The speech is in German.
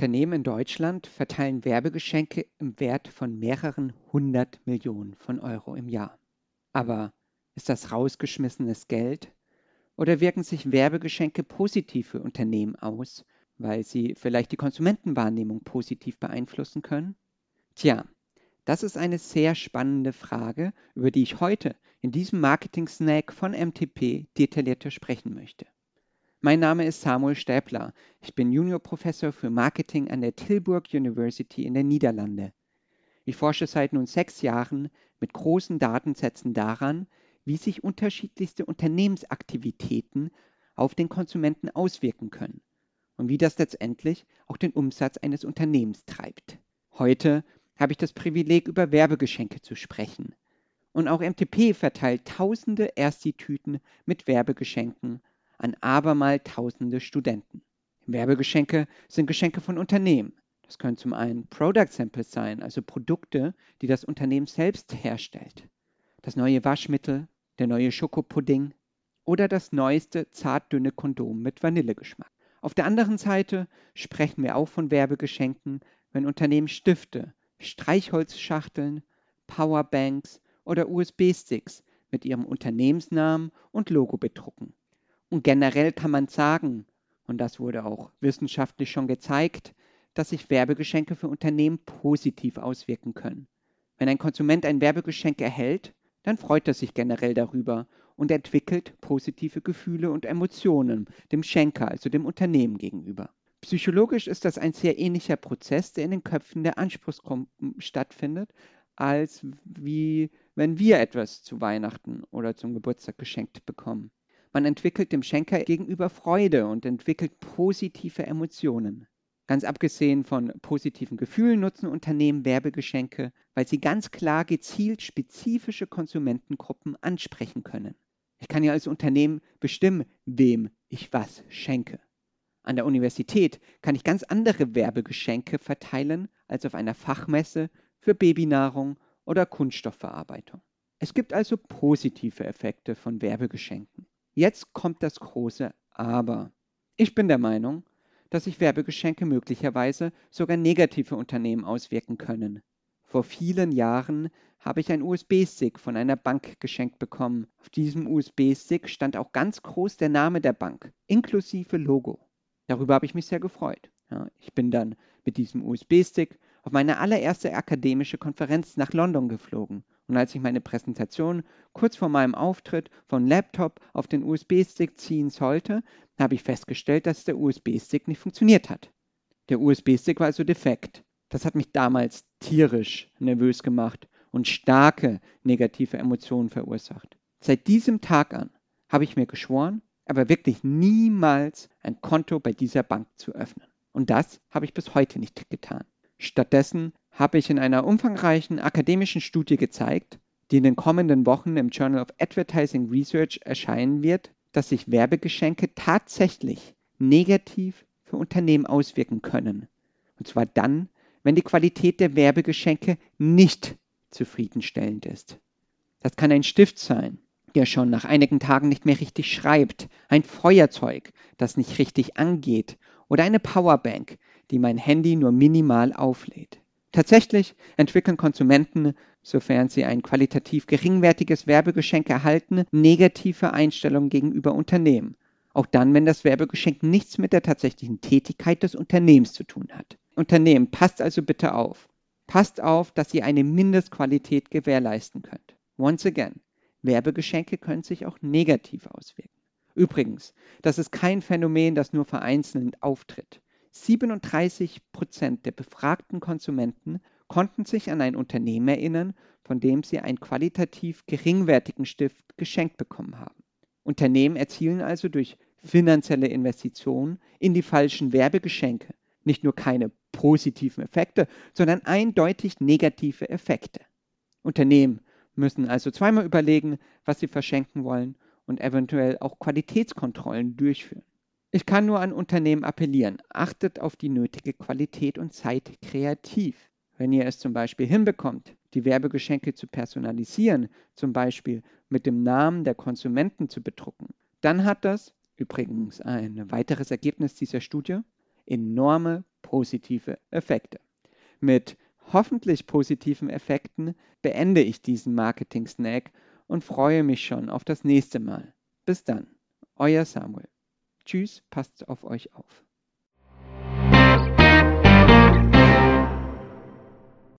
Unternehmen in Deutschland verteilen Werbegeschenke im Wert von mehreren hundert Millionen von Euro im Jahr. Aber ist das rausgeschmissenes Geld? Oder wirken sich Werbegeschenke positiv für Unternehmen aus, weil sie vielleicht die Konsumentenwahrnehmung positiv beeinflussen können? Tja, das ist eine sehr spannende Frage, über die ich heute in diesem Marketing-Snack von MTP detaillierter sprechen möchte. Mein Name ist Samuel Stäbler. Ich bin Juniorprofessor für Marketing an der Tilburg University in den Niederlande. Ich forsche seit nun sechs Jahren mit großen Datensätzen daran, wie sich unterschiedlichste Unternehmensaktivitäten auf den Konsumenten auswirken können und wie das letztendlich auch den Umsatz eines Unternehmens treibt. Heute habe ich das Privileg, über Werbegeschenke zu sprechen. Und auch MTP verteilt tausende Ersti-Tüten mit Werbegeschenken an abermal tausende Studenten. Werbegeschenke sind Geschenke von Unternehmen. Das können zum einen Product Samples sein, also Produkte, die das Unternehmen selbst herstellt. Das neue Waschmittel, der neue Schokopudding oder das neueste zartdünne Kondom mit Vanillegeschmack. Auf der anderen Seite sprechen wir auch von Werbegeschenken, wenn Unternehmen Stifte, Streichholzschachteln, Powerbanks oder USB-Sticks mit ihrem Unternehmensnamen und Logo bedrucken. Und generell kann man sagen, und das wurde auch wissenschaftlich schon gezeigt, dass sich Werbegeschenke für Unternehmen positiv auswirken können. Wenn ein Konsument ein Werbegeschenk erhält, dann freut er sich generell darüber und entwickelt positive Gefühle und Emotionen dem Schenker, also dem Unternehmen gegenüber. Psychologisch ist das ein sehr ähnlicher Prozess, der in den Köpfen der Anspruchsgruppen stattfindet, als wie wenn wir etwas zu Weihnachten oder zum Geburtstag geschenkt bekommen. Man entwickelt dem Schenker gegenüber Freude und entwickelt positive Emotionen. Ganz abgesehen von positiven Gefühlen nutzen Unternehmen Werbegeschenke, weil sie ganz klar gezielt spezifische Konsumentengruppen ansprechen können. Ich kann ja als Unternehmen bestimmen, wem ich was schenke. An der Universität kann ich ganz andere Werbegeschenke verteilen als auf einer Fachmesse für Babynahrung oder Kunststoffverarbeitung. Es gibt also positive Effekte von Werbegeschenken. Jetzt kommt das große Aber. Ich bin der Meinung, dass sich Werbegeschenke möglicherweise sogar negative Unternehmen auswirken können. Vor vielen Jahren habe ich einen USB-Stick von einer Bank geschenkt bekommen. Auf diesem USB-Stick stand auch ganz groß der Name der Bank, inklusive Logo. Darüber habe ich mich sehr gefreut. Ja, ich bin dann mit diesem USB-Stick auf meine allererste akademische Konferenz nach London geflogen. Und als ich meine Präsentation kurz vor meinem Auftritt von Laptop auf den USB-Stick ziehen sollte, habe ich festgestellt, dass der USB-Stick nicht funktioniert hat. Der USB-Stick war also defekt. Das hat mich damals tierisch nervös gemacht und starke negative Emotionen verursacht. Seit diesem Tag an habe ich mir geschworen, aber wirklich niemals ein Konto bei dieser Bank zu öffnen. Und das habe ich bis heute nicht getan. Stattdessen habe ich in einer umfangreichen akademischen Studie gezeigt, die in den kommenden Wochen im Journal of Advertising Research erscheinen wird, dass sich Werbegeschenke tatsächlich negativ für Unternehmen auswirken können. Und zwar dann, wenn die Qualität der Werbegeschenke nicht zufriedenstellend ist. Das kann ein Stift sein, der schon nach einigen Tagen nicht mehr richtig schreibt, ein Feuerzeug, das nicht richtig angeht oder eine Powerbank, die mein Handy nur minimal auflädt. Tatsächlich entwickeln Konsumenten, sofern sie ein qualitativ geringwertiges Werbegeschenk erhalten, negative Einstellungen gegenüber Unternehmen. Auch dann, wenn das Werbegeschenk nichts mit der tatsächlichen Tätigkeit des Unternehmens zu tun hat. Unternehmen, passt also bitte auf. Passt auf, dass ihr eine Mindestqualität gewährleisten könnt. Once again, Werbegeschenke können sich auch negativ auswirken. Übrigens, das ist kein Phänomen, das nur vereinzelt auftritt. 37 Prozent der befragten Konsumenten konnten sich an ein Unternehmen erinnern, von dem sie einen qualitativ geringwertigen Stift geschenkt bekommen haben. Unternehmen erzielen also durch finanzielle Investitionen in die falschen Werbegeschenke nicht nur keine positiven Effekte, sondern eindeutig negative Effekte. Unternehmen müssen also zweimal überlegen, was sie verschenken wollen und eventuell auch Qualitätskontrollen durchführen. Ich kann nur an Unternehmen appellieren, achtet auf die nötige Qualität und seid kreativ. Wenn ihr es zum Beispiel hinbekommt, die Werbegeschenke zu personalisieren, zum Beispiel mit dem Namen der Konsumenten zu bedrucken, dann hat das, übrigens ein weiteres Ergebnis dieser Studie, enorme positive Effekte. Mit hoffentlich positiven Effekten beende ich diesen Marketing-Snack und freue mich schon auf das nächste Mal. Bis dann, euer Samuel. Tschüss, passt auf euch auf.